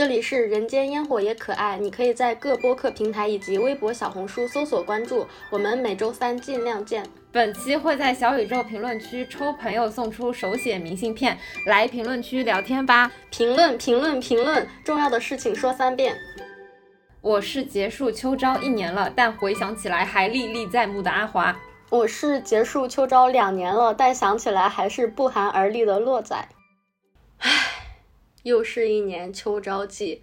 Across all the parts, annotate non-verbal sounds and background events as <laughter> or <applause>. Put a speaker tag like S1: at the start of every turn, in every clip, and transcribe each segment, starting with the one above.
S1: 这里是人间烟火也可爱，你可以在各播客平台以及微博、小红书搜索关注我们，每周三尽量见。
S2: 本期会在小宇宙评论区抽朋友送出手写明信片，来评论区聊天吧！
S1: 评论评论评论，重要的事情说三遍。
S2: 我是结束秋招一年了，但回想起来还历历在目的阿华。
S1: 我是结束秋招两年了，但想起来还是不寒而栗的洛仔。唉，又是一年秋招季。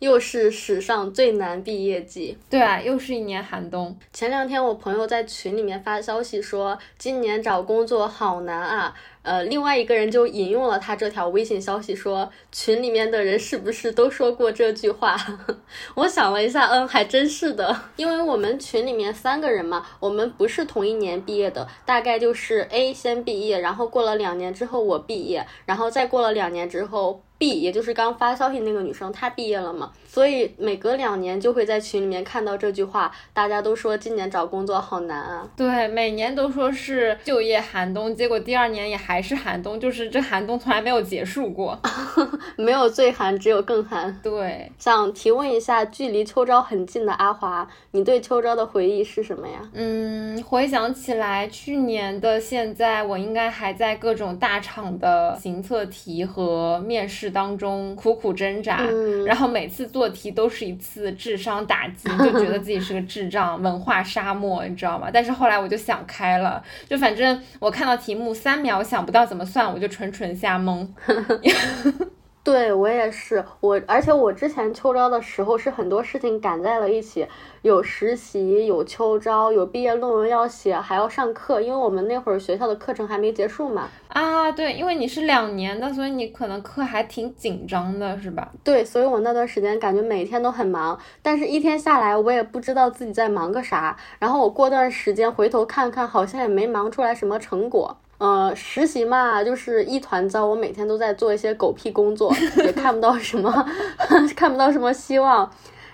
S1: 又是史上最难毕业季，
S2: 对啊，又是一年寒冬。
S1: 前两天我朋友在群里面发消息说，今年找工作好难啊。呃，另外一个人就引用了他这条微信消息，说群里面的人是不是都说过这句话？<laughs> 我想了一下，嗯，还真是的。<laughs> 因为我们群里面三个人嘛，我们不是同一年毕业的，大概就是 A 先毕业，然后过了两年之后我毕业，然后再过了两年之后。B，也就是刚发消息那个女生，她毕业了嘛？所以每隔两年就会在群里面看到这句话，大家都说今年找工作好难啊。
S2: 对，每年都说是就业寒冬，结果第二年也还是寒冬，就是这寒冬从来没有结束过，<laughs>
S1: 没有最寒，只有更寒。
S2: 对，
S1: 想提问一下，距离秋招很近的阿华，你对秋招的回忆是什么呀？
S2: 嗯，回想起来，去年的现在，我应该还在各种大厂的行测题和面试。当中苦苦挣扎，然后每次做题都是一次智商打击，就觉得自己是个智障，文化沙漠，你知道吗？但是后来我就想开了，就反正我看到题目三秒想不到怎么算，我就纯纯瞎蒙。<laughs>
S1: 对我也是，我而且我之前秋招的时候是很多事情赶在了一起，有实习，有秋招，有毕业论文要写，还要上课，因为我们那会儿学校的课程还没结束嘛。
S2: 啊，对，因为你是两年的，所以你可能课还挺紧张的，是吧？
S1: 对，所以我那段时间感觉每天都很忙，但是一天下来我也不知道自己在忙个啥，然后我过段时间回头看看，好像也没忙出来什么成果。呃，实习嘛，就是一团糟。我每天都在做一些狗屁工作，<laughs> 也看不到什么，<laughs> 看不到什么希望。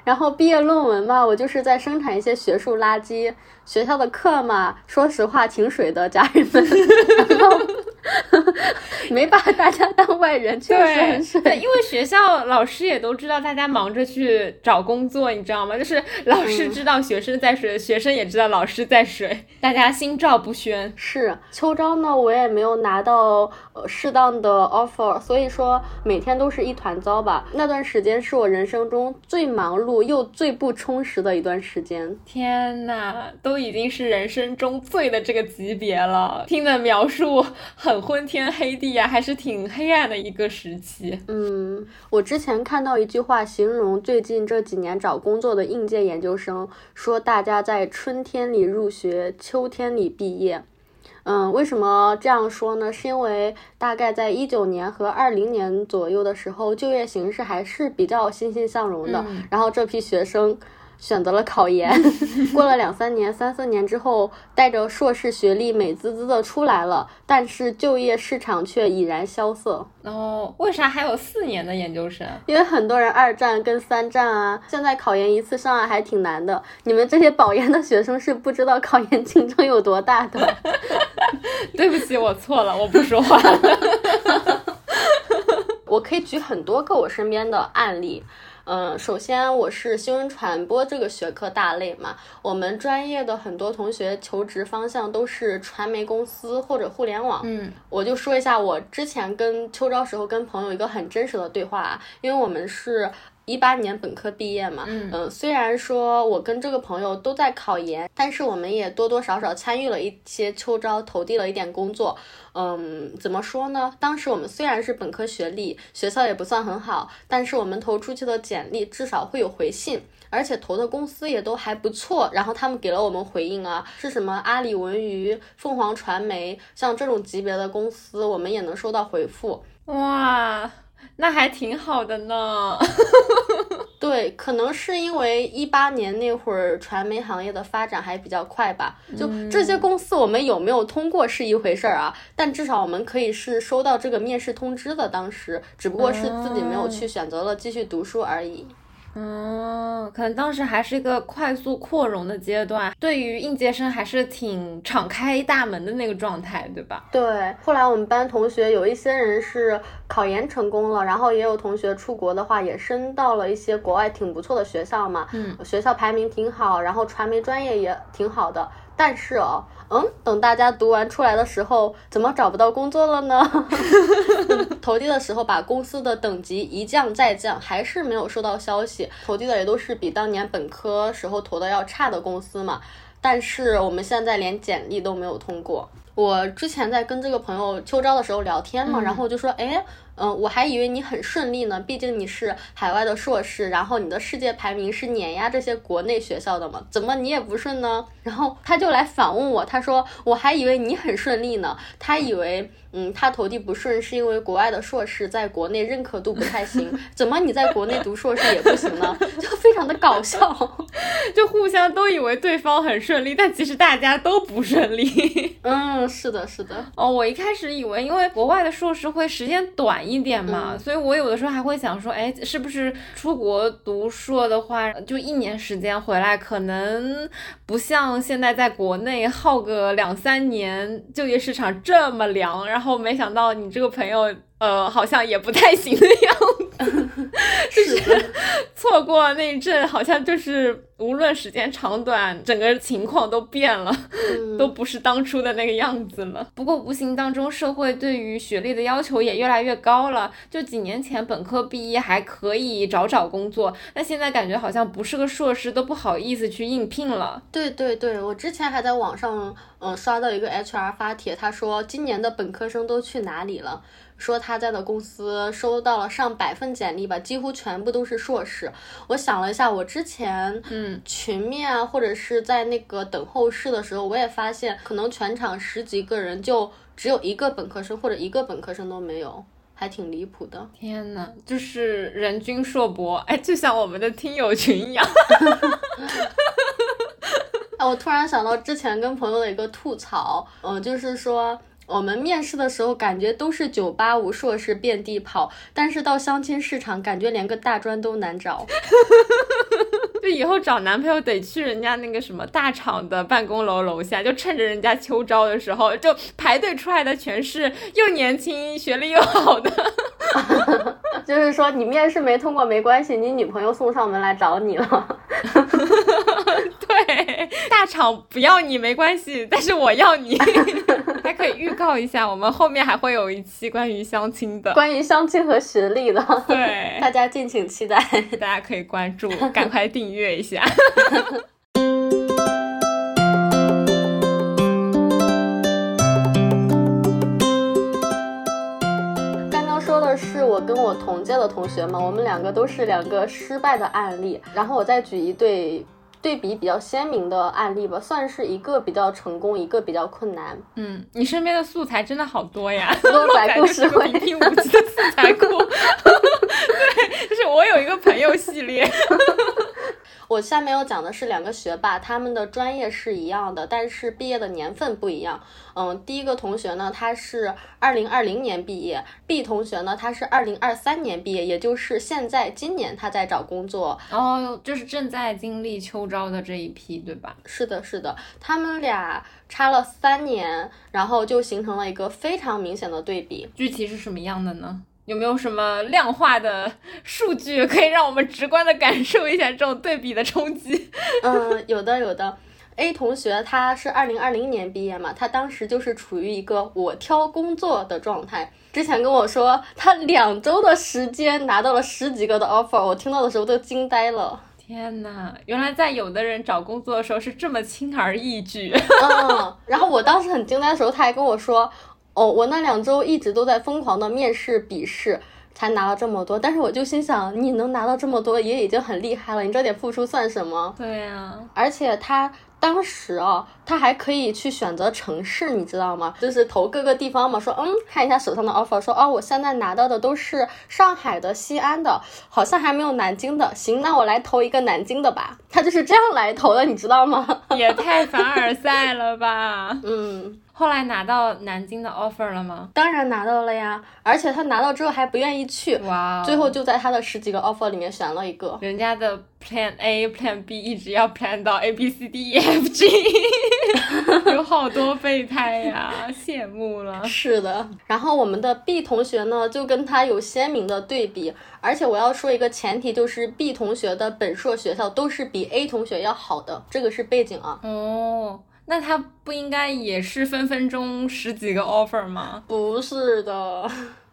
S1: 然后毕业论文吧，我就是在生产一些学术垃圾。学校的课嘛，说实话挺水的，家人们。<laughs> 没把大家当外人，确实很水。
S2: 因为学校老师也都知道大家忙着去找工作，你知道吗？就是老师知道学生在水，学生也知道老师在水，大家心照不宣。
S1: 是秋招呢，我也没有拿到呃适当的 offer，所以说每天都是一团糟吧。那段时间是我人生中最忙碌又最不充实的一段时间。
S2: 天呐，都已经是人生中最的这个级别了，听的描述很。昏天黑地呀，还是挺黑暗的一个时期。
S1: 嗯，我之前看到一句话形容最近这几年找工作的应届研究生，说大家在春天里入学，秋天里毕业。嗯，为什么这样说呢？是因为大概在一九年和二零年左右的时候，就业形势还是比较欣欣向荣的。然后这批学生。选择了考研，<laughs> 过了两三年、三四年之后，带着硕士学历美滋滋的出来了，但是就业市场却已然萧瑟。
S2: 哦，为啥还有四年的研究生？
S1: 因为很多人二战跟三战啊，现在考研一次上岸还挺难的。你们这些保研的学生是不知道考研竞争有多大的。<laughs>
S2: 对不起，我错了，我不说话了。<laughs>
S1: 我可以举很多个我身边的案例。嗯，首先我是新闻传播这个学科大类嘛，我们专业的很多同学求职方向都是传媒公司或者互联网。
S2: 嗯，
S1: 我就说一下我之前跟秋招时候跟朋友一个很真实的对话啊，因为我们是。一八年本科毕业嘛，嗯，虽然说我跟这个朋友都在考研，但是我们也多多少少参与了一些秋招，投递了一点工作。嗯，怎么说呢？当时我们虽然是本科学历，学校也不算很好，但是我们投出去的简历至少会有回信，而且投的公司也都还不错。然后他们给了我们回应啊，是什么阿里文娱、凤凰传媒，像这种级别的公司，我们也能收到回复。
S2: 哇！那还挺好的呢，<laughs>
S1: 对，可能是因为一八年那会儿传媒行业的发展还比较快吧。就这些公司，我们有没有通过是一回事儿啊，但至少我们可以是收到这个面试通知的。当时只不过是自己没有去选择了继续读书而已。
S2: 嗯，可能当时还是一个快速扩容的阶段，对于应届生还是挺敞开大门的那个状态，对吧？
S1: 对。后来我们班同学有一些人是考研成功了，然后也有同学出国的话也升到了一些国外挺不错的学校嘛。
S2: 嗯。
S1: 学校排名挺好，然后传媒专业也挺好的。但是哦，嗯，等大家读完出来的时候，怎么找不到工作了呢？<laughs> 投递的时候把公司的等级一降再降，还是没有收到消息。投递的也都是比当年本科时候投的要差的公司嘛。但是我们现在连简历都没有通过。我之前在跟这个朋友秋招的时候聊天嘛，然后就说，哎。嗯，我还以为你很顺利呢，毕竟你是海外的硕士，然后你的世界排名是碾压这些国内学校的嘛，怎么你也不顺呢？然后他就来反问我，他说我还以为你很顺利呢，他以为。嗯，他投递不顺是因为国外的硕士在国内认可度不太行，<laughs> 怎么你在国内读硕士也不行呢？<laughs> 就非常的搞笑，<laughs>
S2: 就互相都以为对方很顺利，但其实大家都不顺利。
S1: 嗯，是的，是的。
S2: 哦，我一开始以为因为国外的硕士会时间短一点嘛，所以我有的时候还会想说，哎，是不是出国读硕的话，就一年时间回来，可能不像现在在国内耗个两三年，就业市场这么凉，然后。没想到你这个朋友，呃，好像也不太行的样子，<laughs> 就是 <laughs> 错过那一阵，好像就是无论时间长短，整个情况都变了，都不是当初的那个样子了。不过无形当中，社会对于学历的要求也越来越高了。就几年前本科毕业还可以找找工作，那现在感觉好像不是个硕士都不好意思去应聘了。
S1: 对对对，我之前还在网上。嗯，刷到一个 HR 发帖，他说今年的本科生都去哪里了？说他在的公司收到了上百份简历吧，几乎全部都是硕士。我想了一下，我之前
S2: 嗯
S1: 群面啊，或者是在那个等候室的时候，我也发现可能全场十几个人就只有一个本科生或者一个本科生都没有，还挺离谱的。
S2: 天呐，就是人均硕博，哎，就像我们的听友群一样。
S1: 哎，我突然想到之前跟朋友的一个吐槽，嗯，就是说我们面试的时候感觉都是九八五硕士遍地跑，但是到相亲市场感觉连个大专都难找。<laughs>
S2: 就以后找男朋友得去人家那个什么大厂的办公楼楼下，就趁着人家秋招的时候，就排队出来的全是又年轻、学历又好的。<laughs>
S1: 就是说你面试没通过没关系，你女朋友送上门来找你了。<laughs>
S2: 对，<laughs> 大厂不要你没关系，但是我要你。<laughs> 还可以预告一下，我们后面还会有一期关于相亲的，
S1: 关于相亲和学历的。
S2: 对，
S1: 大家敬请期待，
S2: 大家可以关注，<laughs> 赶快订阅一下。
S1: 是我跟我同届的同学嘛，我们两个都是两个失败的案例。然后我再举一对对比比较鲜明的案例吧，算是一个比较成功，一个比较困难。
S2: 嗯，你身边的素材真的好多呀，<laughs>
S1: 多仔故事会，
S2: 平平无奇的素材库。<laughs> 对，就是我有一个朋友系列。<laughs>
S1: 我下面要讲的是两个学霸，他们的专业是一样的，但是毕业的年份不一样。嗯，第一个同学呢，他是二零二零年毕业；B 同学呢，他是二零二三年毕业，也就是现在今年他在找工作。
S2: 哦，就是正在经历秋招的这一批，对吧？
S1: 是的，是的，他们俩差了三年，然后就形成了一个非常明显的对比。
S2: 具体是什么样的呢？有没有什么量化的 <laughs> 数据可以让我们直观的感受一下这种对比的冲击？
S1: 嗯，有的有的。A 同学他是二零二零年毕业嘛，他当时就是处于一个我挑工作的状态。之前跟我说他两周的时间拿到了十几个的 offer，我听到的时候都惊呆了。
S2: 天呐，原来在有的人找工作的时候是这么轻而易举。
S1: 嗯，然后我当时很惊呆的时候，他还跟我说。哦，我那两周一直都在疯狂的面试笔试，才拿了这么多。但是我就心想，你能拿到这么多也已经很厉害了，你这点付出算什么？
S2: 对呀，
S1: 而且他当时啊，他还可以去选择城市，你知道吗？就是投各个地方嘛，说嗯，看一下手上的 offer，说哦，我现在拿到的都是上海的、西安的，好像还没有南京的。行，那我来投一个南京的吧。他就是这样来投的，你知道吗？
S2: 也太凡尔赛了吧？<laughs>
S1: 嗯。
S2: 后来拿到南京的 offer 了吗？
S1: 当然拿到了呀，而且他拿到之后还不愿意去，
S2: 哇！
S1: 最后就在他的十几个 offer 里面选了一个。
S2: 人家的 plan A、plan B 一直要 plan 到 A、B、C、D、E、F、G，<laughs> 有好多备胎呀，<laughs> 羡慕了。
S1: 是的，然后我们的 B 同学呢，就跟他有鲜明的对比，而且我要说一个前提，就是 B 同学的本硕学校都是比 A 同学要好的，这个是背景啊。
S2: 哦。那他不应该也是分分钟十几个 offer 吗？
S1: 不是的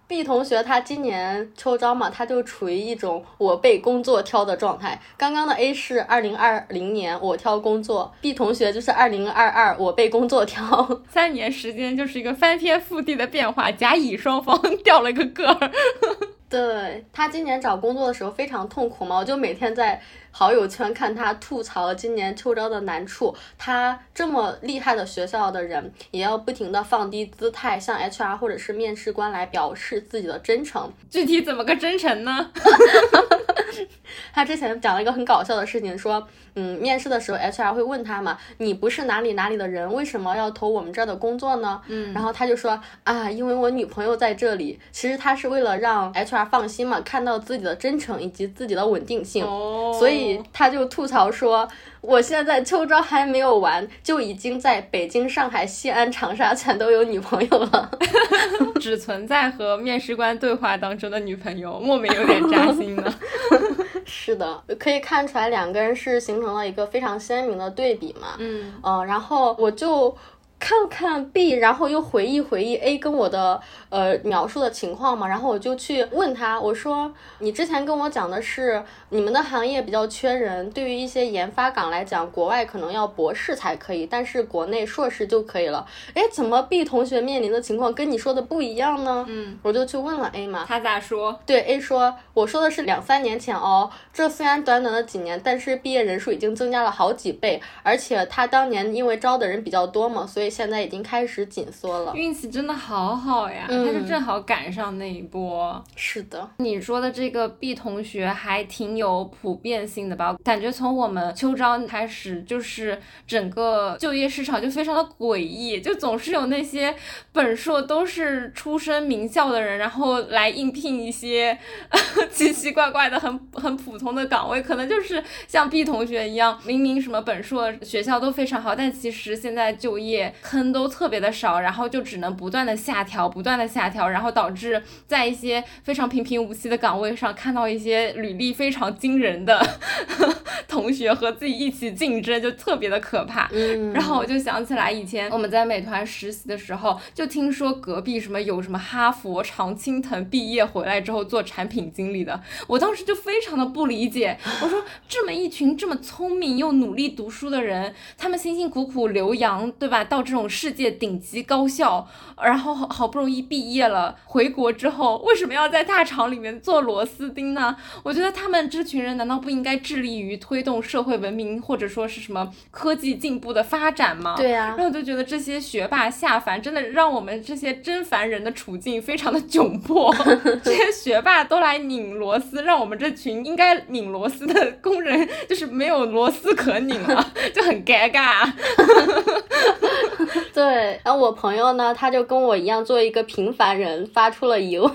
S1: ，B 同学他今年秋招嘛，他就处于一种我被工作挑的状态。刚刚的 A 是二零二零年我挑工作，B 同学就是二零二二我被工作挑。<laughs>
S2: 三年时间就是一个翻天覆地的变化，甲乙双方 <laughs> 掉了个个儿。
S1: 对他今年找工作的时候非常痛苦嘛，我就每天在。好友圈看他吐槽今年秋招的难处，他这么厉害的学校的人，也要不停的放低姿态，向 HR 或者是面试官来表示自己的真诚。
S2: 具体怎么个真诚呢？<laughs> <laughs>
S1: 他之前讲了一个很搞笑的事情，说，嗯，面试的时候 HR 会问他嘛，你不是哪里哪里的人，为什么要投我们这儿的工作呢？
S2: 嗯，
S1: 然后他就说啊，因为我女朋友在这里。其实他是为了让 HR 放心嘛，看到自己的真诚以及自己的稳定性，所以。他就吐槽说：“我现在秋招还没有完，就已经在北京、上海、西安、长沙全都有女朋友了，<laughs>
S2: 只存在和面试官对话当中的女朋友，莫名有点扎心呢。<laughs>
S1: 是的，可以看出来两个人是形成了一个非常鲜明的对比嘛。
S2: 嗯
S1: 嗯，然后我就。看看 B，然后又回忆回忆 A 跟我的呃描述的情况嘛，然后我就去问他，我说你之前跟我讲的是你们的行业比较缺人，对于一些研发岗来讲，国外可能要博士才可以，但是国内硕士就可以了。哎，怎么 B 同学面临的情况跟你说的不一样呢？
S2: 嗯，
S1: 我就去问了 A 嘛，
S2: 他咋说？
S1: 对 A 说，我说的是两三年前哦，这虽然短短的几年，但是毕业人数已经增加了好几倍，而且他当年因为招的人比较多嘛，所以。现在已经开始紧缩了，
S2: 运气真的好好呀，他是正好赶上那一波。
S1: 是的，
S2: 你说的这个 B 同学还挺有普遍性的吧？感觉从我们秋招开始，就是整个就业市场就非常的诡异，就总是有那些本硕都是出身名校的人，然后来应聘一些 <laughs> 奇奇怪怪的、很很普通的岗位，可能就是像 B 同学一样，明明什么本硕学校都非常好，但其实现在就业。坑都特别的少，然后就只能不断的下调，不断的下调，然后导致在一些非常平平无奇的岗位上看到一些履历非常惊人的 <laughs> 同学和自己一起竞争，就特别的可怕。
S1: 嗯，
S2: 然后我就想起来以前我们在美团实习的时候，就听说隔壁什么有什么哈佛、常青藤毕业回来之后做产品经理的，我当时就非常的不理解，我说 <laughs> 这么一群这么聪明又努力读书的人，他们辛辛苦苦留洋，对吧？到这种世界顶级高校，然后好好不容易毕业了，回国之后为什么要在大厂里面做螺丝钉呢？我觉得他们这群人难道不应该致力于推动社会文明或者说是什么科技进步的发展吗？
S1: 对呀，
S2: 然后我就觉得这些学霸下凡，真的让我们这些真凡人的处境非常的窘迫。<laughs> 这些学霸都来拧螺丝，让我们这群应该拧螺丝的工人就是没有螺丝可拧了，就很尴尬。<laughs> <laughs>
S1: 对，然后我朋友呢，他就跟我一样，作为一个平凡人，发出了疑问。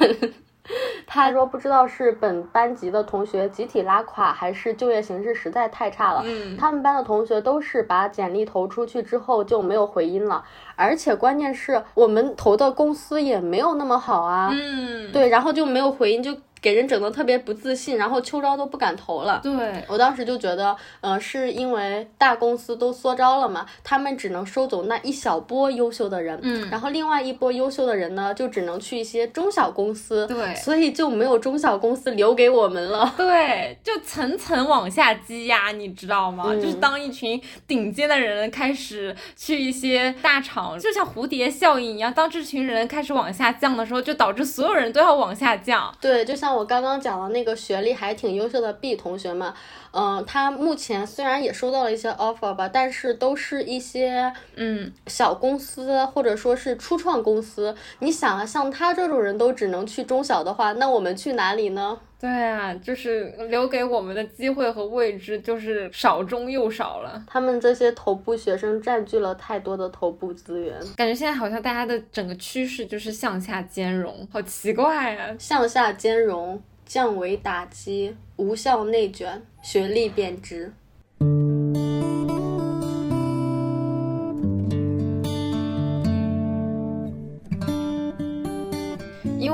S1: 他说不知道是本班级的同学集体拉垮，还是就业形势实在太差了。
S2: 嗯，
S1: 他们班的同学都是把简历投出去之后就没有回音了，而且关键是我们投的公司也没有那么好啊。
S2: 嗯，
S1: 对，然后就没有回音就。给人整的特别不自信，然后秋招都不敢投了。
S2: 对
S1: 我当时就觉得，嗯，是因为大公司都缩招了嘛，他们只能收走那一小波优秀的人，
S2: 嗯，
S1: 然后另外一波优秀的人呢，就只能去一些中小公司，
S2: 对，
S1: 所以就没有中小公司留给我们了。
S2: 对，就层层往下积压，你知道吗？就是当一群顶尖的人开始去一些大厂，就像蝴蝶效应一样，当这群人开始往下降的时候，就导致所有人都要往下降。
S1: 对，就像。我刚刚讲的那个学历还挺优秀的 B 同学们，嗯，他目前虽然也收到了一些 offer 吧，但是都是一些
S2: 嗯
S1: 小公司或者说是初创公司。你想啊，像他这种人都只能去中小的话，那我们去哪里呢？
S2: 对啊，就是留给我们的机会和位置就是少中又少了。
S1: 他们这些头部学生占据了太多的头部资源，
S2: 感觉现在好像大家的整个趋势就是向下兼容，好奇怪啊！
S1: 向下兼容，降维打击，无效内卷，学历贬值。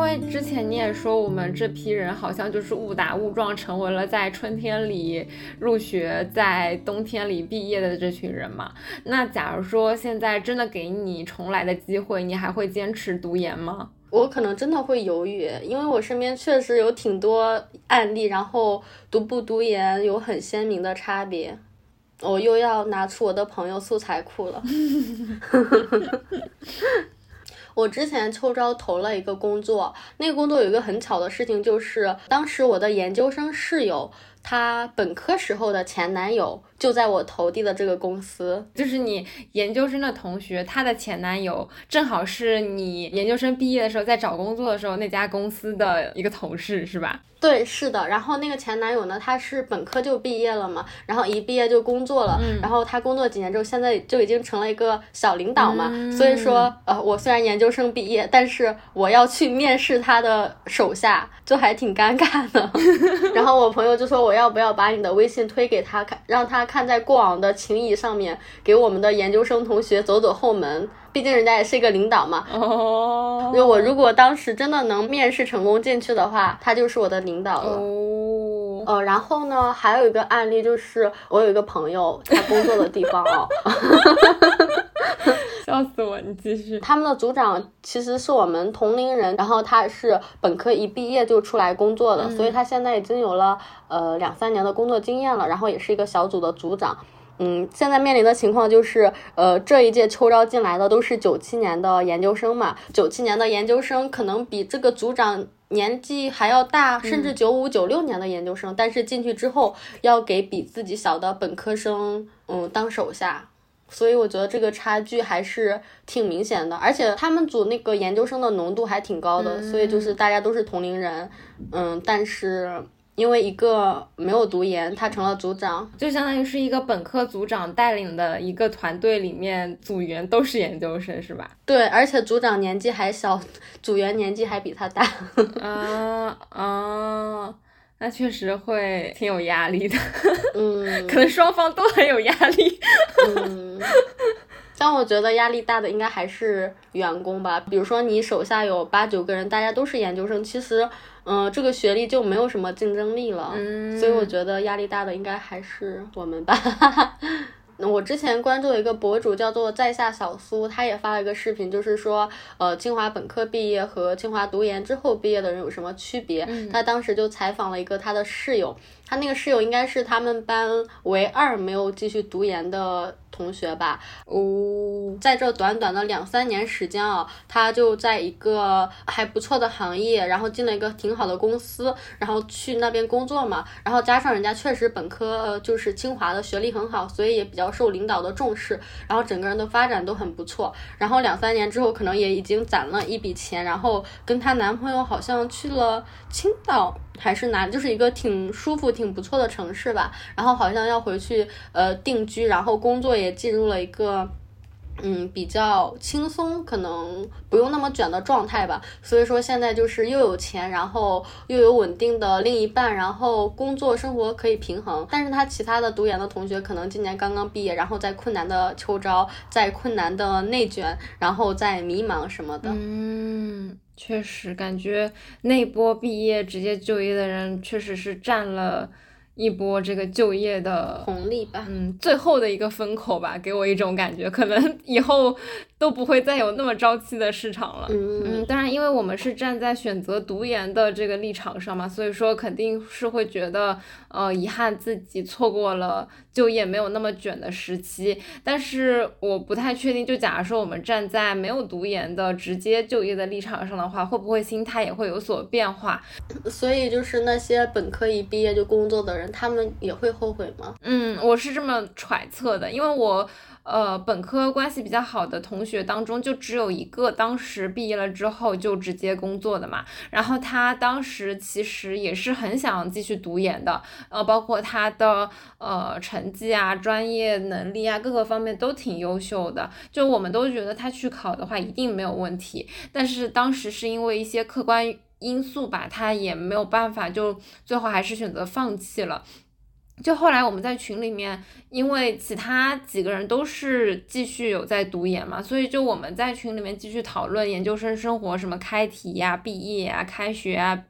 S2: 因为之前你也说我们这批人好像就是误打误撞成为了在春天里入学，在冬天里毕业的这群人嘛。那假如说现在真的给你重来的机会，你还会坚持读研吗？
S1: 我可能真的会犹豫，因为我身边确实有挺多案例，然后读不读研有很鲜明的差别。我又要拿出我的朋友素材库了。<laughs> 我之前秋招投了一个工作，那个工作有一个很巧的事情，就是当时我的研究生室友，她本科时候的前男友。就在我投递的这个公司，
S2: 就是你研究生的同学，他的前男友正好是你研究生毕业的时候在找工作的时候那家公司的一个同事，是吧？
S1: 对，是的。然后那个前男友呢，他是本科就毕业了嘛，然后一毕业就工作了，然后他工作几年之后，现在就已经成了一个小领导嘛。所以说，呃，我虽然研究生毕业，但是我要去面试他的手下，就还挺尴尬的。<laughs> 然后我朋友就说，我要不要把你的微信推给他看，让他。看在过往的情谊上面，给我们的研究生同学走走后门，毕竟人家也是一个领导嘛。哦，就我如果当时真的能面试成功进去的话，他就是我的领导了。哦，呃，然后呢，还有一个案例就是，我有一个朋友，他工作的地方哦。<laughs>
S2: 笑死我！你继续。
S1: 他们的组长其实是我们同龄人，然后他是本科一毕业就出来工作的，所以他现在已经有了呃两三年的工作经验了，然后也是一个小组的组长。嗯，现在面临的情况就是，呃，这一届秋招进来的都是九七年的研究生嘛，九七年的研究生可能比这个组长年纪还要大，甚至九五九六年的研究生，但是进去之后要给比自己小的本科生，嗯，当手下。所以我觉得这个差距还是挺明显的，而且他们组那个研究生的浓度还挺高的，所以就是大家都是同龄人，嗯，但是因为一个没有读研，他成了组长，
S2: 就相当于是一个本科组长带领的一个团队里面，组员都是研究生，是吧？
S1: 对，而且组长年纪还小，组员年纪还比他大。<laughs>
S2: 啊啊。那确实会挺有压力的，嗯，<laughs> 可能双方都很有压力，
S1: 嗯，但我觉得压力大的应该还是员工吧。比如说你手下有八九个人，大家都是研究生，其实，嗯，这个学历就没有什么竞争力了，嗯，所以我觉得压力大的应该还是我们吧。<laughs> 我之前关注的一个博主叫做在下小苏，他也发了一个视频，就是说，呃，清华本科毕业和清华读研之后毕业的人有什么区别？他当时就采访了一个他的室友，他那个室友应该是他们班唯二没有继续读研的。同学吧，哦，在这短短的两三年时间啊，他就在一个还不错的行业，然后进了一个挺好的公司，然后去那边工作嘛，然后加上人家确实本科就是清华的学历很好，所以也比较受领导的重视，然后整个人的发展都很不错。然后两三年之后，可能也已经攒了一笔钱，然后跟她男朋友好像去了青岛。还是哪，就是一个挺舒服、挺不错的城市吧。然后好像要回去呃定居，然后工作也也进入了一个嗯比较轻松，可能不用那么卷的状态吧。所以说现在就是又有钱，然后又有稳定的另一半，然后工作生活可以平衡。但是他其他的读研的同学可能今年刚刚毕业，然后在困难的秋招，在困难的内卷，然后在迷茫什么的。
S2: 嗯。确实，感觉那波毕业直接就业的人，确实是占了一波这个就业的
S1: 红利吧。
S2: 嗯，最后的一个风口吧，给我一种感觉，可能 <laughs> 以后。都不会再有那么朝气的市场了。嗯，当然，因为我们是站在选择读研的这个立场上嘛，所以说肯定是会觉得，呃，遗憾自己错过了就业没有那么卷的时期。但是我不太确定，就假如说我们站在没有读研的直接就业的立场上的话，会不会心态也会有所变化？
S1: 所以就是那些本科一毕业就工作的人，他们也会后悔吗？
S2: 嗯，我是这么揣测的，因为我。呃本科关系比较好的同学当中，就只有一个当时毕业了之后就直接工作的嘛。然后他当时其实也是很想继续读研的，呃，包括他的呃成绩啊、专业能力啊各个方面都挺优秀的，就我们都觉得他去考的话一定没有问题。但是当时是因为一些客观因素吧，他也没有办法，就最后还是选择放弃了。就后来我们在群里面，因为其他几个人都是继续有在读研嘛，所以就我们在群里面继续讨论研究生生活，什么开题呀、毕业啊、开学啊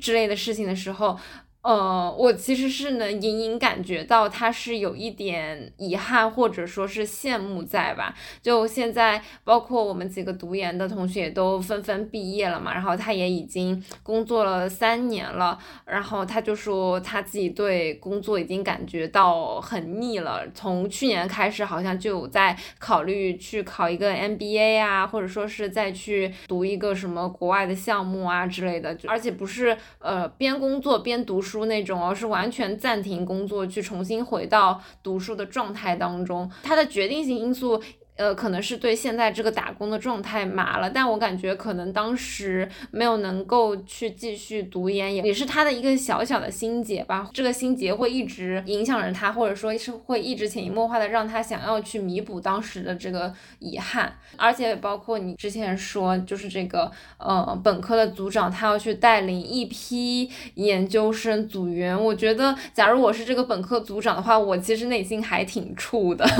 S2: 之类的事情的时候。呃，我其实是能隐隐感觉到他是有一点遗憾，或者说是羡慕在吧。就现在，包括我们几个读研的同学也都纷纷毕业了嘛，然后他也已经工作了三年了，然后他就说他自己对工作已经感觉到很腻了。从去年开始，好像就有在考虑去考一个 MBA 啊，或者说是再去读一个什么国外的项目啊之类的，而且不是呃边工作边读书。书那种，而是完全暂停工作，去重新回到读书的状态当中。它的决定性因素。呃，可能是对现在这个打工的状态麻了，但我感觉可能当时没有能够去继续读研，也也是他的一个小小的心结吧。这个心结会一直影响着他，或者说是会一直潜移默化的让他想要去弥补当时的这个遗憾。而且包括你之前说，就是这个呃本科的组长，他要去带领一批研究生组员。我觉得，假如我是这个本科组长的话，我其实内心还挺怵的。<laughs>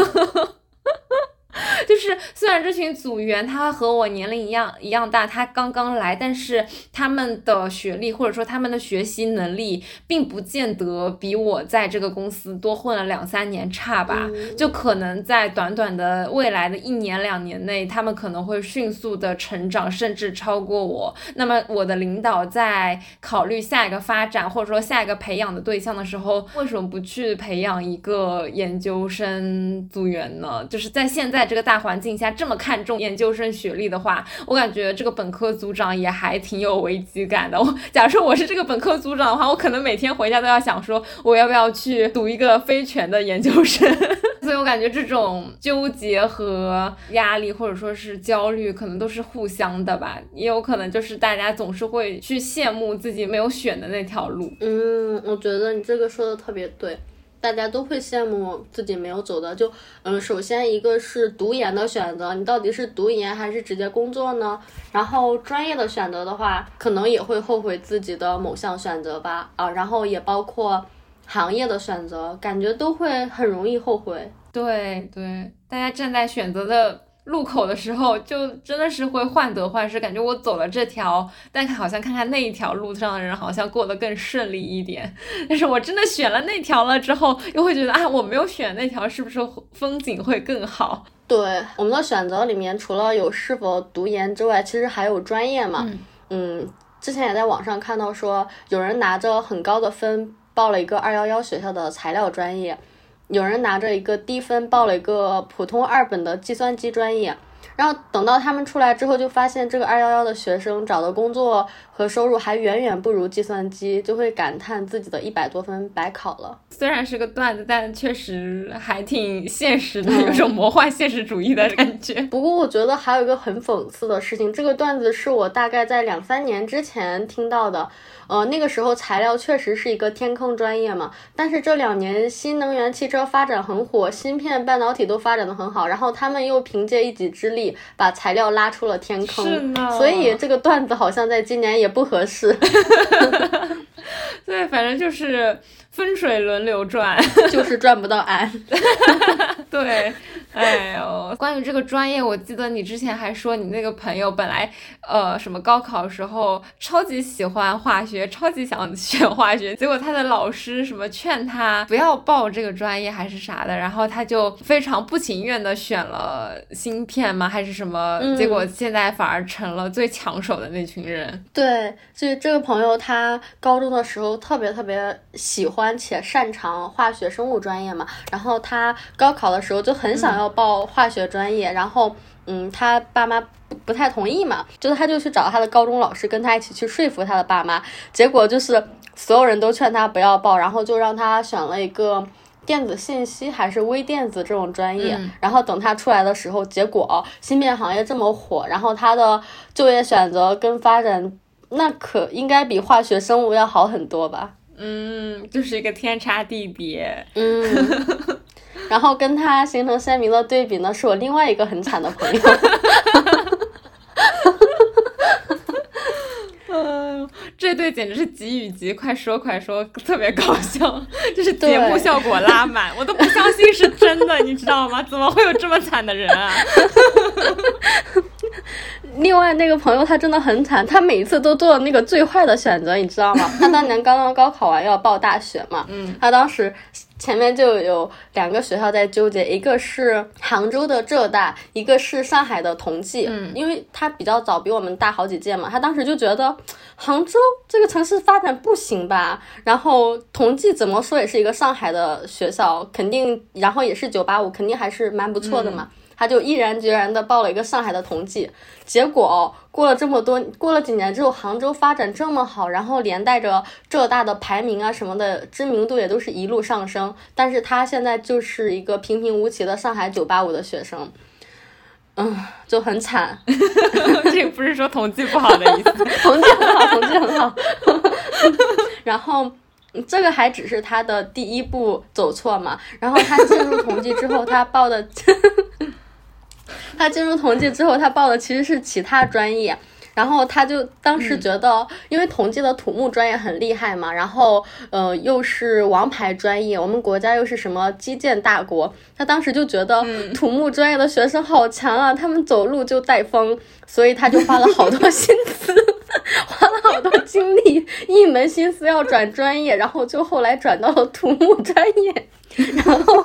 S2: <laughs> 就是虽然这群组员他和我年龄一样一样大，他刚刚来，但是他们的学历或者说他们的学习能力，并不见得比我在这个公司多混了两三年差吧。就可能在短短的未来的一年两年内，他们可能会迅速的成长，甚至超过我。那么我的领导在考虑下一个发展或者说下一个培养的对象的时候，为什么不去培养一个研究生组员呢？就是在现在。这个大环境下这么看重研究生学历的话，我感觉这个本科组长也还挺有危机感的。我假如说我是这个本科组长的话，我可能每天回家都要想说，我要不要去读一个非全的研究生。<laughs> 所以我感觉这种纠结和压力或者说是焦虑，可能都是互相的吧。也有可能就是大家总是会去羡慕自己没有选的那条路。
S1: 嗯，我觉得你这个说的特别对。大家都会羡慕自己没有走的，就嗯，首先一个是读研的选择，你到底是读研还是直接工作呢？然后专业的选择的话，可能也会后悔自己的某项选择吧，啊，然后也包括行业的选择，感觉都会很容易后悔。
S2: 对对，大家站在选择的。路口的时候，就真的是会患得患失，感觉我走了这条，但好像看看那一条路上的人，好像过得更顺利一点。<laughs> 但是我真的选了那条了之后，又会觉得啊，我没有选那条，是不是风景会更好？
S1: 对，我们的选择里面，除了有是否读研之外，其实还有专业嘛。嗯，之前也在网上看到说，有人拿着很高的分报了一个二幺幺学校的材料专业。有人拿着一个低分报了一个普通二本的计算机专业。然后等到他们出来之后，就发现这个二幺幺的学生找的工作和收入还远远不如计算机，就会感叹自己的一百多分白考了。
S2: 虽然是个段子，但确实还挺现实的，有种魔幻现实主义的感觉。
S1: 不过我觉得还有一个很讽刺的事情，这个段子是我大概在两三年之前听到的。呃，那个时候材料确实是一个天坑专业嘛，但是这两年新能源汽车发展很火，芯片、半导体都发展的很好，然后他们又凭借一己之力。把材料拉出了天坑，所以这个段子好像在今年也不合适。<laughs>
S2: 对，反正就是风水轮流转，<laughs>
S1: 就是转不到安。<laughs>
S2: 对。哎呦，关于这个专业，我记得你之前还说你那个朋友本来，呃，什么高考时候超级喜欢化学，超级想选化学，结果他的老师什么劝他不要报这个专业还是啥的，然后他就非常不情愿的选了芯片吗？还是什么？结果现在反而成了最抢手的那群人。
S1: 对，所以这个朋友他高中的时候特别特别喜欢且擅长化学生物专业嘛，然后他高考的时候就很想要。报化学专业，然后，嗯，他爸妈不不太同意嘛，就是他就去找他的高中老师，跟他一起去说服他的爸妈，结果就是所有人都劝他不要报，然后就让他选了一个电子信息还是微电子这种专业。然后等他出来的时候，结果芯片行业这么火，然后他的就业选择跟发展，那可应该比化学生物要好很多吧？
S2: 嗯，就是一个天差地别。
S1: 嗯。然后跟他形成鲜明的对比呢，是我另外一个很惨的朋友。<laughs>
S2: 嗯，这对简直是急与急，快说快说，特别搞笑，就是节目效果拉满，我都不相信是真的，你知道吗？怎么会有这么惨的人啊？<laughs>
S1: 另外那个朋友他真的很惨，他每次都做那个最坏的选择，你知道吗？他当年刚刚高考完要报大学嘛，嗯，他当时。前面就有两个学校在纠结，一个是杭州的浙大，一个是上海的同济。嗯，因为他比较早，比我们大好几届嘛，他当时就觉得杭州这个城市发展不行吧。然后同济怎么说也是一个上海的学校，肯定，然后也是九八五，肯定还是蛮不错的嘛。他就毅然决然的报了一个上海的同济，结果过了这么多，过了几年之后，杭州发展这么好，然后连带着浙大的排名啊什么的知名度也都是一路上升，但是他现在就是一个平平无奇的上海九八五的学生，嗯，就很惨。<laughs>
S2: 这个不是说同济不好的意思，<laughs>
S1: 同济很好，同济很好。然后这个还只是他的第一步走错嘛，然后他进入同济之后，他报的。他进入同济之后，他报的其实是其他专业，然后他就当时觉得，因为同济的土木专业很厉害嘛，然后呃又是王牌专业，我们国家又是什么基建大国，他当时就觉得土木专业的学生好强啊，他们走路就带风，所以他就花了好多心思，<laughs> 花了好多精力，一门心思要转专业，然后就后来转到了土木专业。然后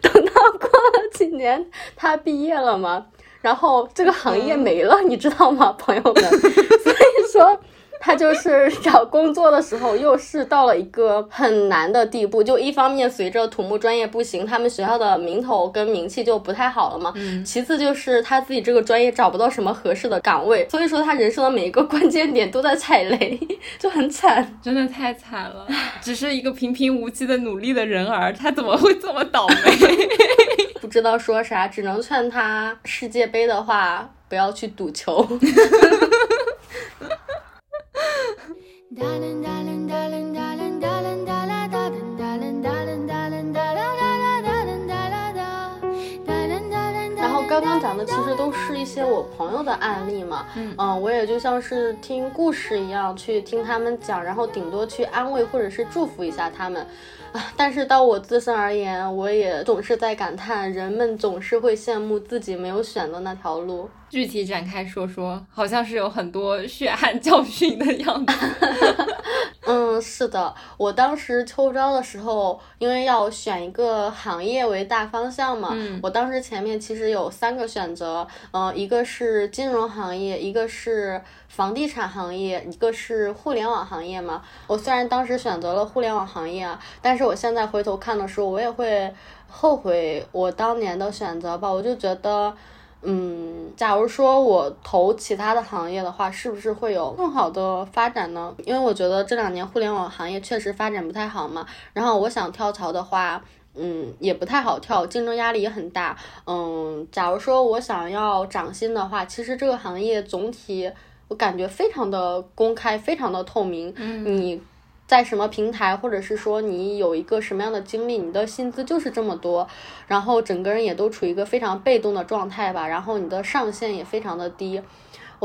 S1: 等到过了几年，他毕业了嘛，然后这个行业没了，你知道吗，朋友们？所以说。<laughs> 他就是找工作的时候，又是到了一个很难的地步。<laughs> 就一方面，随着土木专业不行，他们学校的名头跟名气就不太好了嘛。嗯。其次就是他自己这个专业找不到什么合适的岗位，所以说他人生的每一个关键点都在踩雷，<laughs> 就很惨，
S2: 真的太惨了。只是一个平平无奇的努力的人儿，他怎么会这么倒霉？
S1: 不知道说啥，只能劝他世界杯的话不要去赌球。然后刚刚讲的其实都是一些我朋友的案例嘛，嗯，我也就像是听故事一样去听他们讲，然后顶多去安慰或者是祝福一下他们。但是到我自身而言，我也总是在感叹，人们总是会羡慕自己没有选的那条路。
S2: 具体展开说说，好像是有很多血汗教训的样子。<laughs>
S1: 嗯，是的，我当时秋招的时候，因为要选一个行业为大方向嘛，我当时前面其实有三个选择，呃，一个是金融行业，一个是房地产行业，一个是互联网行业嘛。我虽然当时选择了互联网行业啊，但是我现在回头看的时候，我也会后悔我当年的选择吧。我就觉得。嗯，假如说我投其他的行业的话，是不是会有更好的发展呢？因为我觉得这两年互联网行业确实发展不太好嘛。然后我想跳槽的话，嗯，也不太好跳，竞争压力也很大。嗯，假如说我想要涨薪的话，其实这个行业总体我感觉非常的公开，非常的透明。嗯，你。在什么平台，或者是说你有一个什么样的经历，你的薪资就是这么多，然后整个人也都处于一个非常被动的状态吧，然后你的上限也非常的低。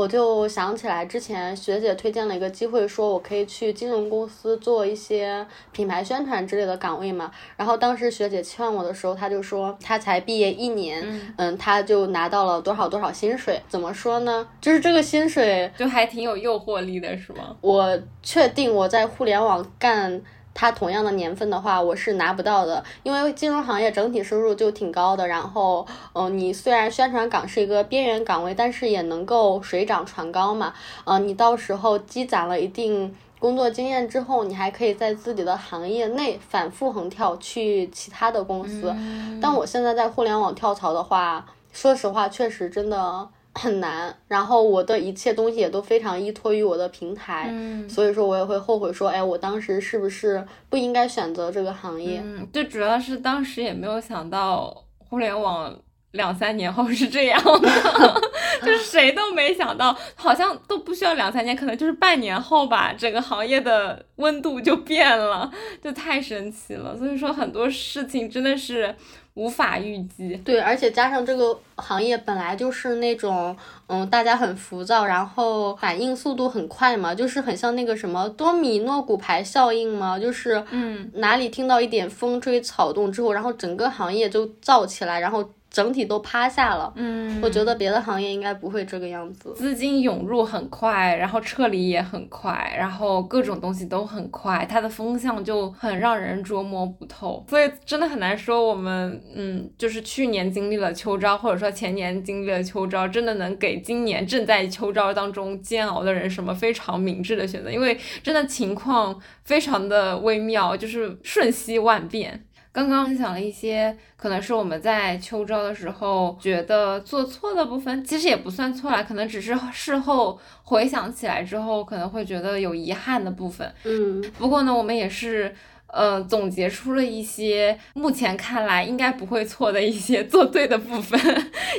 S1: 我就想起来之前学姐推荐了一个机会，说我可以去金融公司做一些品牌宣传之类的岗位嘛。然后当时学姐劝我的时候，她就说她才毕业一年，嗯，她就拿到了多少多少薪水。怎么说呢？就是这个薪水
S2: 就还挺有诱惑力的，是吗？
S1: 我确定我在互联网干。它同样的年份的话，我是拿不到的，因为金融行业整体收入就挺高的。然后，嗯，你虽然宣传岗是一个边缘岗位，但是也能够水涨船高嘛。嗯，你到时候积攒了一定工作经验之后，你还可以在自己的行业内反复横跳去其他的公司。但我现在在互联网跳槽的话，说实话，确实真的很难，然后我的一切东西也都非常依托于我的平台，
S2: 嗯，
S1: 所以说我也会后悔说，哎，我当时是不是不应该选择这个行业？
S2: 嗯，最主要是当时也没有想到互联网。两三年后是这样的，<laughs> 就是谁都没想到，好像都不需要两三年，可能就是半年后吧，整个行业的温度就变了，就太神奇了。所以说很多事情真的是无法预计。
S1: 对，而且加上这个行业本来就是那种，嗯，大家很浮躁，然后反应速度很快嘛，就是很像那个什么多米诺骨牌效应嘛，就是
S2: 嗯，
S1: 哪里听到一点风吹草动之后，然后整个行业就燥起来，然后。整体都趴下了，
S2: 嗯，
S1: 我觉得别的行业应该不会这个样子。
S2: 资金涌入很快，然后撤离也很快，然后各种东西都很快，它的风向就很让人捉摸不透，所以真的很难说我们，嗯，就是去年经历了秋招，或者说前年经历了秋招，真的能给今年正在秋招当中煎熬的人什么非常明智的选择？因为真的情况非常的微妙，就是瞬息万变。刚刚分享了一些，可能是我们在秋招的时候觉得做错的部分，其实也不算错啦，可能只是事后回想起来之后，可能会觉得有遗憾的部分。
S1: 嗯，
S2: 不过呢，我们也是。呃，总结出了一些目前看来应该不会错的一些 <laughs> 做对的部分，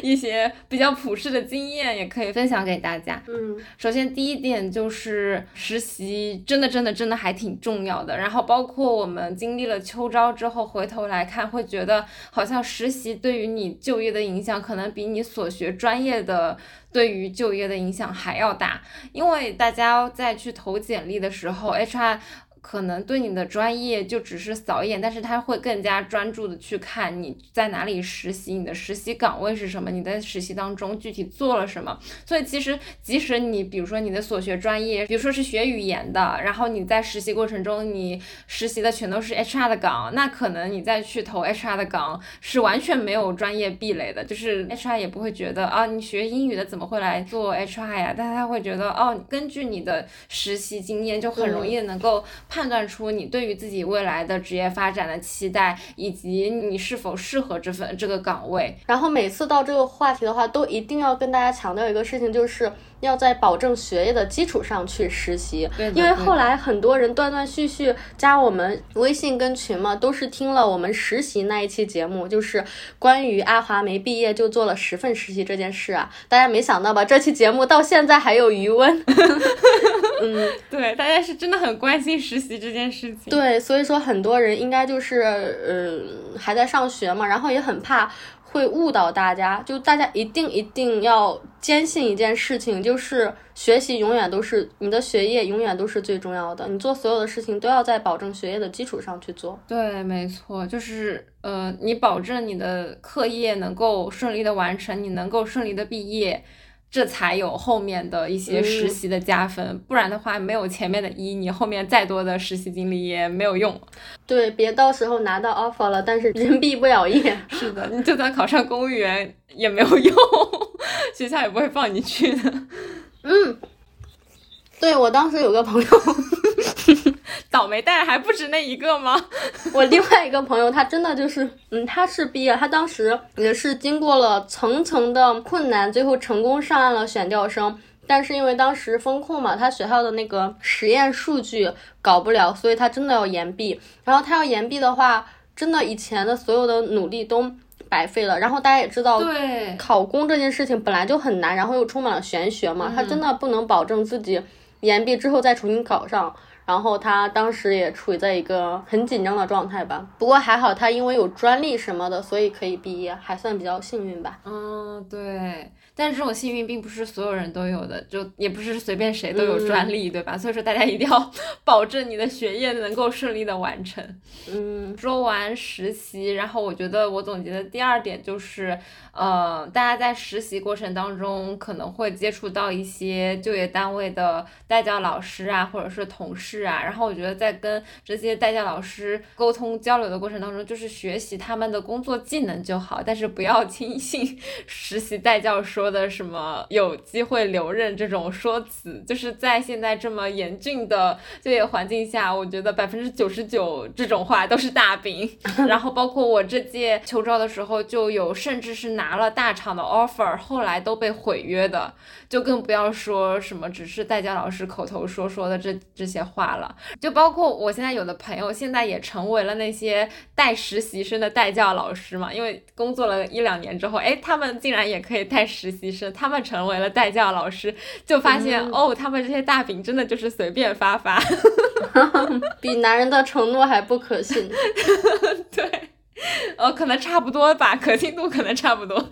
S2: 一些比较普世的经验也可以分享给大家。
S1: 嗯，
S2: 首先第一点就是实习真的真的真的还挺重要的。然后包括我们经历了秋招之后回头来看，会觉得好像实习对于你就业的影响，可能比你所学专业的对于就业的影响还要大。因为大家在去投简历的时候，HR。可能对你的专业就只是扫一眼，但是他会更加专注的去看你在哪里实习，你的实习岗位是什么，你在实习当中具体做了什么。所以其实即使你比如说你的所学专业，比如说是学语言的，然后你在实习过程中你实习的全都是 HR 的岗，那可能你再去投 HR 的岗是完全没有专业壁垒的，就是 HR 也不会觉得啊你学英语的怎么会来做 HR 呀？但他会觉得哦，根据你的实习经验就很容易能够。判断出你对于自己未来的职业发展的期待，以及你是否适合这份这个岗位。
S1: 然后每次到这个话题的话，都一定要跟大家强调一个事情，就是。要在保证学业的基础上去实习，因为后来很多人断断续续加我们微信跟群嘛，都是听了我们实习那一期节目，就是关于阿华没毕业就做了十份实习这件事啊。大家没想到吧？这期节目到现在还有余温。嗯，<laughs>
S2: 对，大家是真的很关心实习这件事情。
S1: 对，所以说很多人应该就是呃还在上学嘛，然后也很怕。会误导大家，就大家一定一定要坚信一件事情，就是学习永远都是你的学业永远都是最重要的。你做所有的事情都要在保证学业的基础上去做。
S2: 对，没错，就是呃，你保证你的课业能够顺利的完成，你能够顺利的毕业。这才有后面的一些实习的加分，不然的话没有前面的一，你后面再多的实习经历也没有用。
S1: 对，别到时候拿到 offer 了，但是人毕不了业。
S2: 是的，你就算考上公务员也没有用，学校也不会放你去的。
S1: 嗯，对我当时有个朋友。
S2: 倒霉蛋还不止那一个吗？
S1: 我另外一个朋友，他真的就是，嗯，他是毕业，他当时也是经过了层层的困难，最后成功上岸了选调生。但是因为当时风控嘛，他学校的那个实验数据搞不了，所以他真的要延毕。然后他要延毕的话，真的以前的所有的努力都白费了。然后大家也知道，
S2: 对，
S1: 考公这件事情本来就很难，然后又充满了玄学嘛，他真的不能保证自己延毕之后再重新考上。然后他当时也处于在一个很紧张的状态吧，不过还好他因为有专利什么的，所以可以毕业，还算比较幸运吧。
S2: 嗯，对。但是这种幸运并不是所有人都有的，就也不是随便谁都有专利，对吧？所以说大家一定要 <laughs> 保证你的学业能够顺利的完成。
S1: 嗯，
S2: 说完实习，然后我觉得我总结的第二点就是，呃，大家在实习过程当中可能会接触到一些就业单位的代教老师啊，或者是同事。啊。然后我觉得在跟这些代教老师沟通交流的过程当中，就是学习他们的工作技能就好，但是不要轻信 <laughs> 实习代教说的什么有机会留任这种说辞。就是在现在这么严峻的就业环境下，我觉得百分之九十九这种话都是大饼。<laughs> 然后包括我这届秋招的时候，就有甚至是拿了大厂的 offer，后来都被毁约的，就更不要说什么只是代教老师口头说说的这这些话了。就包括我现在有的朋友，现在也成为了那些带实习生的代教老师嘛，因为工作了一两年之后，哎，他们竟然也可以带实习生，他们成为了代教老师，就发现哦，他们这些大饼真的就是随便发发，<laughs>
S1: 比男人的承诺还不可信。<laughs>
S2: 对。哦，可能差不多吧，可信度可能差不多。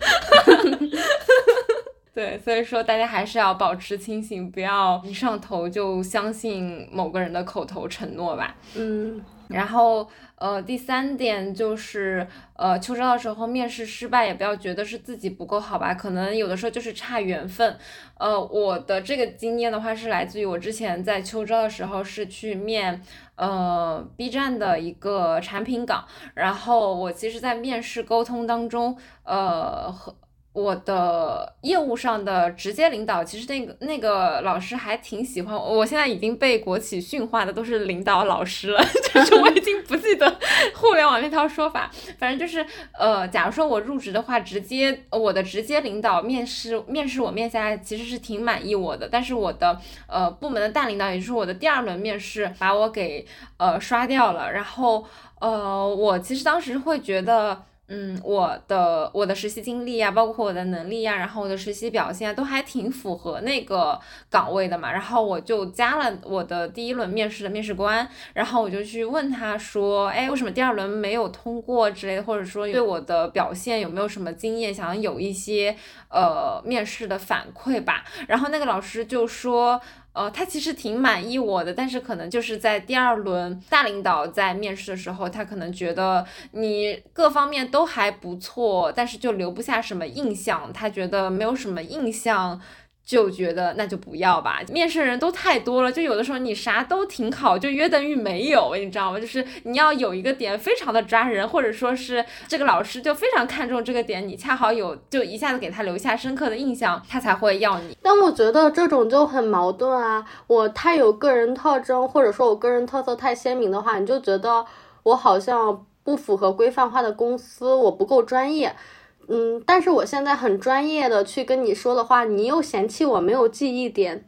S2: <laughs> 对，所以说大家还是要保持清醒，不要一上头就相信某个人的口头承诺吧。
S1: 嗯，
S2: 然后呃，第三点就是呃，秋招的时候面试失败，也不要觉得是自己不够好吧，可能有的时候就是差缘分。呃，我的这个经验的话是来自于我之前在秋招的时候是去面。呃，B 站的一个产品岗，然后我其实，在面试沟通当中，呃和。我的业务上的直接领导，其实那个那个老师还挺喜欢我。我现在已经被国企驯化的都是领导老师了，<laughs> 就是我已经不记得互联网那套说法。反正就是，呃，假如说我入职的话，直接我的直接领导面试面试我面下来，其实是挺满意我的。但是我的呃部门的大领导，也就是我的第二轮面试，把我给呃刷掉了。然后呃，我其实当时会觉得。嗯，我的我的实习经历啊，包括我的能力呀，然后我的实习表现都还挺符合那个岗位的嘛。然后我就加了我的第一轮面试的面试官，然后我就去问他说，哎，为什么第二轮没有通过之类的，或者说对我的表现有没有什么经验，想要有一些呃面试的反馈吧。然后那个老师就说。呃，他其实挺满意我的，但是可能就是在第二轮大领导在面试的时候，他可能觉得你各方面都还不错，但是就留不下什么印象，他觉得没有什么印象。就觉得那就不要吧，面试人都太多了，就有的时候你啥都挺好，就约等于没有，你知道吗？就是你要有一个点非常的抓人，或者说是这个老师就非常看重这个点，你恰好有就一下子给他留下深刻的印象，他才会要你。
S1: 但我觉得这种就很矛盾啊，我太有个人特征，或者说我个人特色太鲜明的话，你就觉得我好像不符合规范化的公司，我不够专业。嗯，但是我现在很专业的去跟你说的话，你又嫌弃我没有记忆点，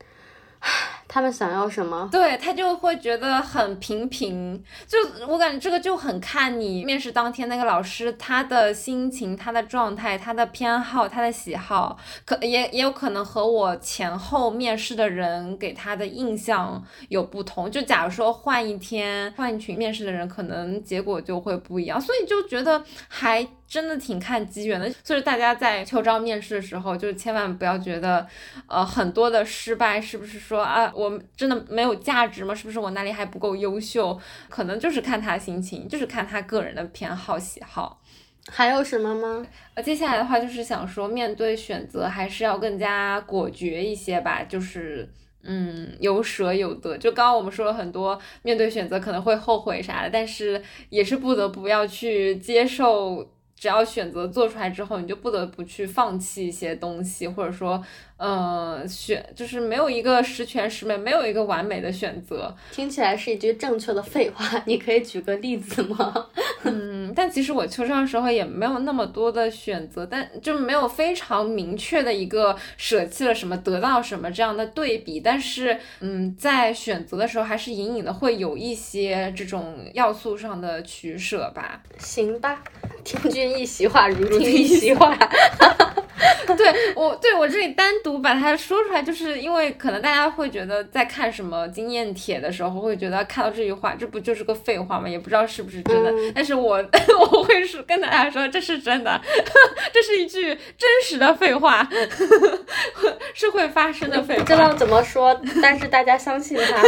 S1: 唉。他们想要什么？
S2: 对他就会觉得很平平，就我感觉这个就很看你面试当天那个老师他的心情、他的状态、他的偏好、他的喜好，可也也有可能和我前后面试的人给他的印象有不同。就假如说换一天换一群面试的人，可能结果就会不一样。所以就觉得还真的挺看机缘的。所以大家在秋招面试的时候，就千万不要觉得，呃，很多的失败是不是说啊我。真的没有价值吗？是不是我哪里还不够优秀？可能就是看他心情，就是看他个人的偏好喜好。
S1: 还有什么吗？
S2: 呃，接下来的话就是想说，面对选择还是要更加果决一些吧。就是，嗯，有舍有得。就刚刚我们说了很多，面对选择可能会后悔啥的，但是也是不得不要去接受。只要选择做出来之后，你就不得不去放弃一些东西，或者说。呃，选就是没有一个十全十美，没有一个完美的选择。
S1: 听起来是一句正确的废话，你可以举个例子吗？<laughs>
S2: 嗯，但其实我秋招的时候也没有那么多的选择，但就没有非常明确的一个舍弃了什么得到什么这样的对比。但是，嗯，在选择的时候还是隐隐的会有一些这种要素上的取舍吧。
S1: 行吧，听君一席话，如听一席话。<laughs>
S2: 对我，对我这里单独把它说出来，就是因为可能大家会觉得在看什么经验帖的时候，会觉得看到这句话，这不就是个废话吗？也不知道是不是真的。但是我 <laughs> 我会说跟大家说，这是真的，<laughs> 这是一句真实的废话，<laughs> 是会发生的废话。
S1: 不知道怎么说，但是大家相信他。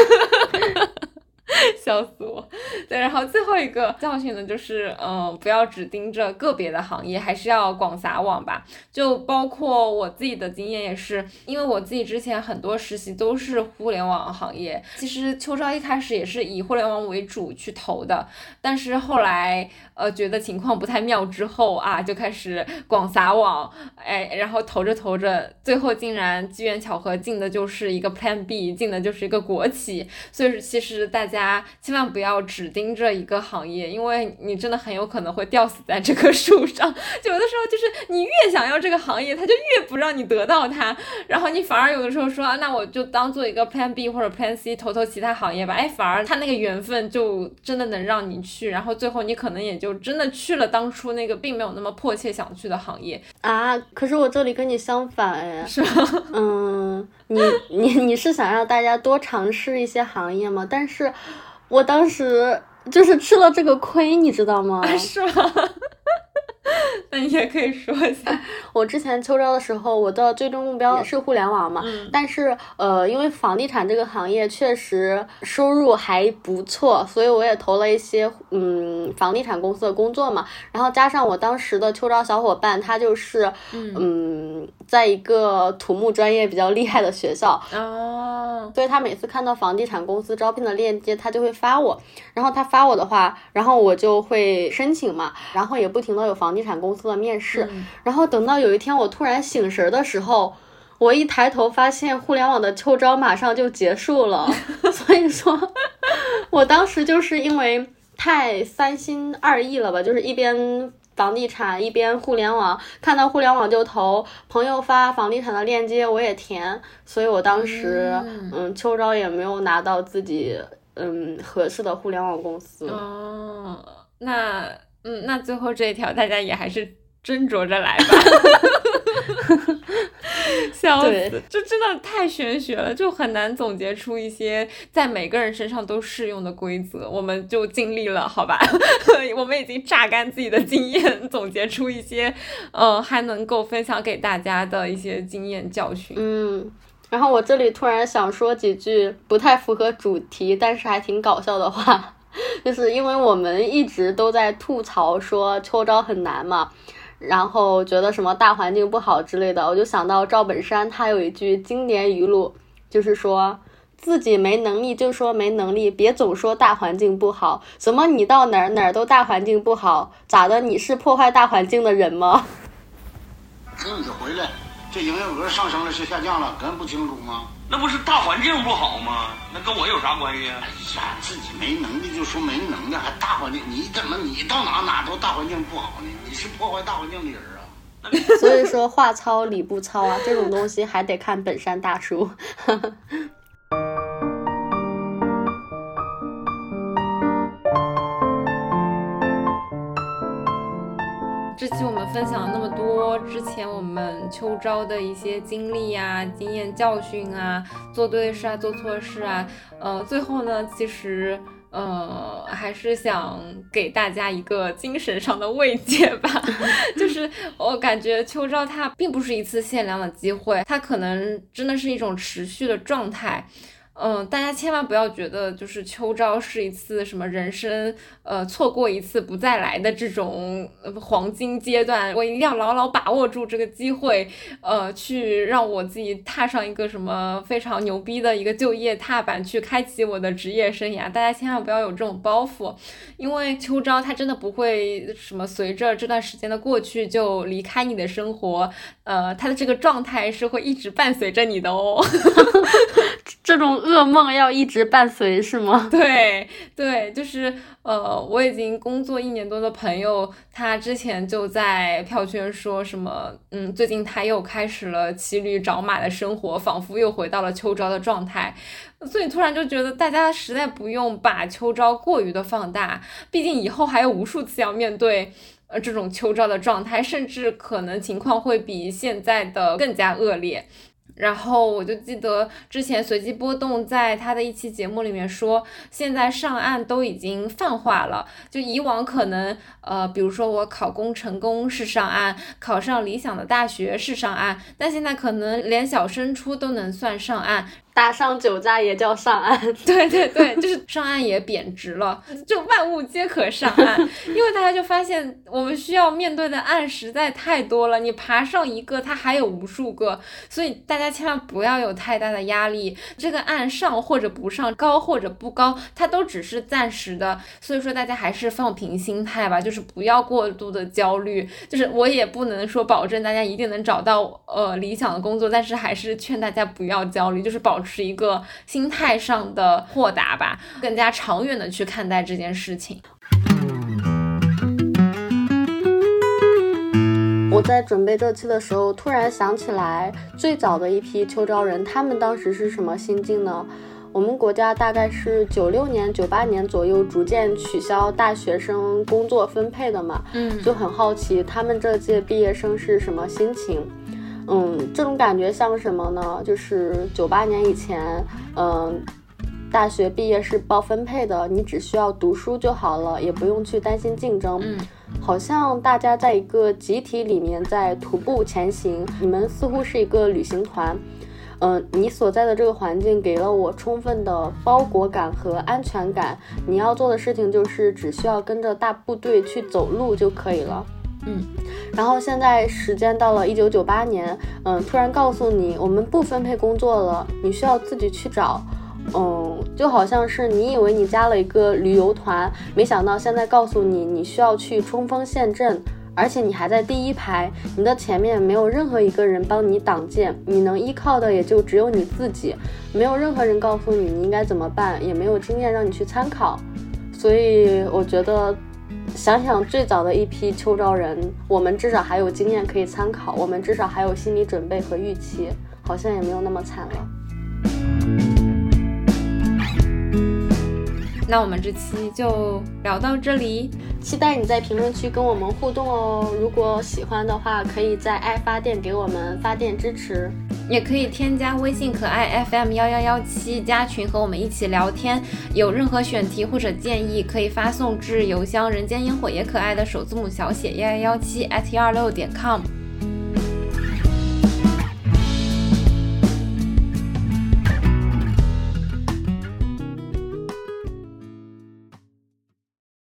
S1: <laughs>
S2: 笑死我！对，然后最后一个教训呢，就是嗯，不要只盯着个别的行业，还是要广撒网吧。就包括我自己的经验也是，因为我自己之前很多实习都是互联网行业。其实秋招一开始也是以互联网为主去投的，但是后来呃觉得情况不太妙之后啊，就开始广撒网，哎，然后投着投着，最后竟然机缘巧合进的就是一个 Plan B，进的就是一个国企。所以其实大家。千万不要只盯着一个行业，因为你真的很有可能会吊死在这棵树上。<laughs> 有的时候就是你越想要这个行业，它就越不让你得到它，然后你反而有的时候说啊，那我就当做一个 Plan B 或者 Plan C 投投其他行业吧。哎，反而它那个缘分就真的能让你去，然后最后你可能也就真的去了当初那个并没有那么迫切想去的行业
S1: 啊。可是我这里跟你相反哎，
S2: 是吗？
S1: 嗯，你 <laughs> 你你是想让大家多尝试一些行业吗？但是。我当时就是吃了这个亏，你知道吗？
S2: 是吗？<laughs> 那你也可以说一下，<laughs>
S1: 我之前秋招的时候，我的最终目标是互联网嘛。嗯。但是，呃，因为房地产这个行业确实收入还不错，所以我也投了一些嗯房地产公司的工作嘛。然后加上我当时的秋招小伙伴，他就是嗯，在一个土木专业比较厉害的学校哦，所以他每次看到房地产公司招聘的链接，他就会发我。然后他发我的话，然后我就会申请嘛。然后也不停的有房地产公司的面试，然后等到有一天我突然醒神的时候，我一抬头发现互联网的秋招马上就结束了，<laughs> 所以说，我当时就是因为太三心二意了吧，就是一边房地产一边互联网，看到互联网就投，朋友发房地产的链接我也填，所以我当时嗯秋招也没有拿到自己嗯合适的互联网公司
S2: 哦，那。嗯，那最后这一条大家也还是斟酌着来吧。<laughs> 笑死，这真的太玄学了，就很难总结出一些在每个人身上都适用的规则。我们就尽力了，好吧？<laughs> 我们已经榨干自己的经验，总结出一些，呃，还能够分享给大家的一些经验教训。
S1: 嗯，然后我这里突然想说几句不太符合主题，但是还挺搞笑的话。<laughs> 就是因为我们一直都在吐槽说秋招很难嘛，然后觉得什么大环境不好之类的，我就想到赵本山他有一句经典语录，就是说自己没能力就说没能力，别总说大环境不好。怎么你到哪儿哪儿都大环境不好？咋的？你是破坏大环境的人吗？
S3: 孙子回来，这营业额上升了是下降了，咱不清楚吗？
S4: 那不是大环境不好吗？那跟我有啥关系啊？
S3: 哎呀，自己没能力就说没能力，还大环境？你怎么你到哪哪都大环境不好呢？你是破坏大环境的人啊！
S1: 所以说话糙理不糙啊，这种东西还得看本山大叔。<laughs>
S2: 这期我们分享了那么多之前我们秋招的一些经历呀、经验教训啊、做对事啊、做错事啊，呃，最后呢，其实呃还是想给大家一个精神上的慰藉吧，<laughs> 就是我感觉秋招它并不是一次限量的机会，它可能真的是一种持续的状态。嗯，大家千万不要觉得就是秋招是一次什么人生，呃，错过一次不再来的这种黄金阶段，我一定要牢牢把握住这个机会，呃，去让我自己踏上一个什么非常牛逼的一个就业踏板，去开启我的职业生涯。大家千万不要有这种包袱，因为秋招它真的不会什么随着这段时间的过去就离开你的生活，呃，它的这个状态是会一直伴随着你的哦。<laughs>
S1: 这种噩梦要一直伴随是吗？
S2: 对对，就是呃，我已经工作一年多的朋友，他之前就在票圈说什么，嗯，最近他又开始了骑驴找马的生活，仿佛又回到了秋招的状态。所以突然就觉得大家实在不用把秋招过于的放大，毕竟以后还有无数次要面对呃这种秋招的状态，甚至可能情况会比现在的更加恶劣。然后我就记得之前随机波动在他的一期节目里面说，现在上岸都已经泛化了。就以往可能，呃，比如说我考公成功是上岸，考上理想的大学是上岸，但现在可能连小升初都能算上岸。
S1: 打上酒家也叫上岸，<laughs>
S2: 对对对，就是上岸也贬值了，就万物皆可上岸，因为大家就发现我们需要面对的岸实在太多了，你爬上一个，它还有无数个，所以大家千万不要有太大的压力，这个岸上或者不上，高或者不高，它都只是暂时的，所以说大家还是放平心态吧，就是不要过度的焦虑，就是我也不能说保证大家一定能找到呃理想的工作，但是还是劝大家不要焦虑，就是保。是一个心态上的豁达吧，更加长远的去看待这件事情。
S1: 我在准备这期的时候，突然想起来，最早的一批秋招人，他们当时是什么心境呢？我们国家大概是九六年、九八年左右逐渐取消大学生工作分配的嘛，
S2: 嗯，
S1: 就很好奇他们这届毕业生是什么心情。嗯，这种感觉像什么呢？就是九八年以前，嗯，大学毕业是包分配的，你只需要读书就好了，也不用去担心竞争。
S2: 嗯，
S1: 好像大家在一个集体里面在徒步前行，你们似乎是一个旅行团。嗯，你所在的这个环境给了我充分的包裹感和安全感。你要做的事情就是只需要跟着大部队去走路就可以了。
S2: 嗯，
S1: 然后现在时间到了一九九八年，嗯，突然告诉你我们不分配工作了，你需要自己去找，嗯，就好像是你以为你加了一个旅游团，没想到现在告诉你你需要去冲锋陷阵，而且你还在第一排，你的前面没有任何一个人帮你挡箭，你能依靠的也就只有你自己，没有任何人告诉你你应该怎么办，也没有经验让你去参考，所以我觉得。想想最早的一批秋招人，我们至少还有经验可以参考，我们至少还有心理准备和预期，好像也没有那么惨了。
S2: 那我们这期就聊到这里，
S1: 期待你在评论区跟我们互动哦。如果喜欢的话，可以在爱发电给我们发电支持。
S2: 也可以添加微信可爱 FM 幺幺幺七加群和我们一起聊天。有任何选题或者建议，可以发送至邮箱人间烟火也可爱的首字母小写幺幺幺七 at 幺二六点 com。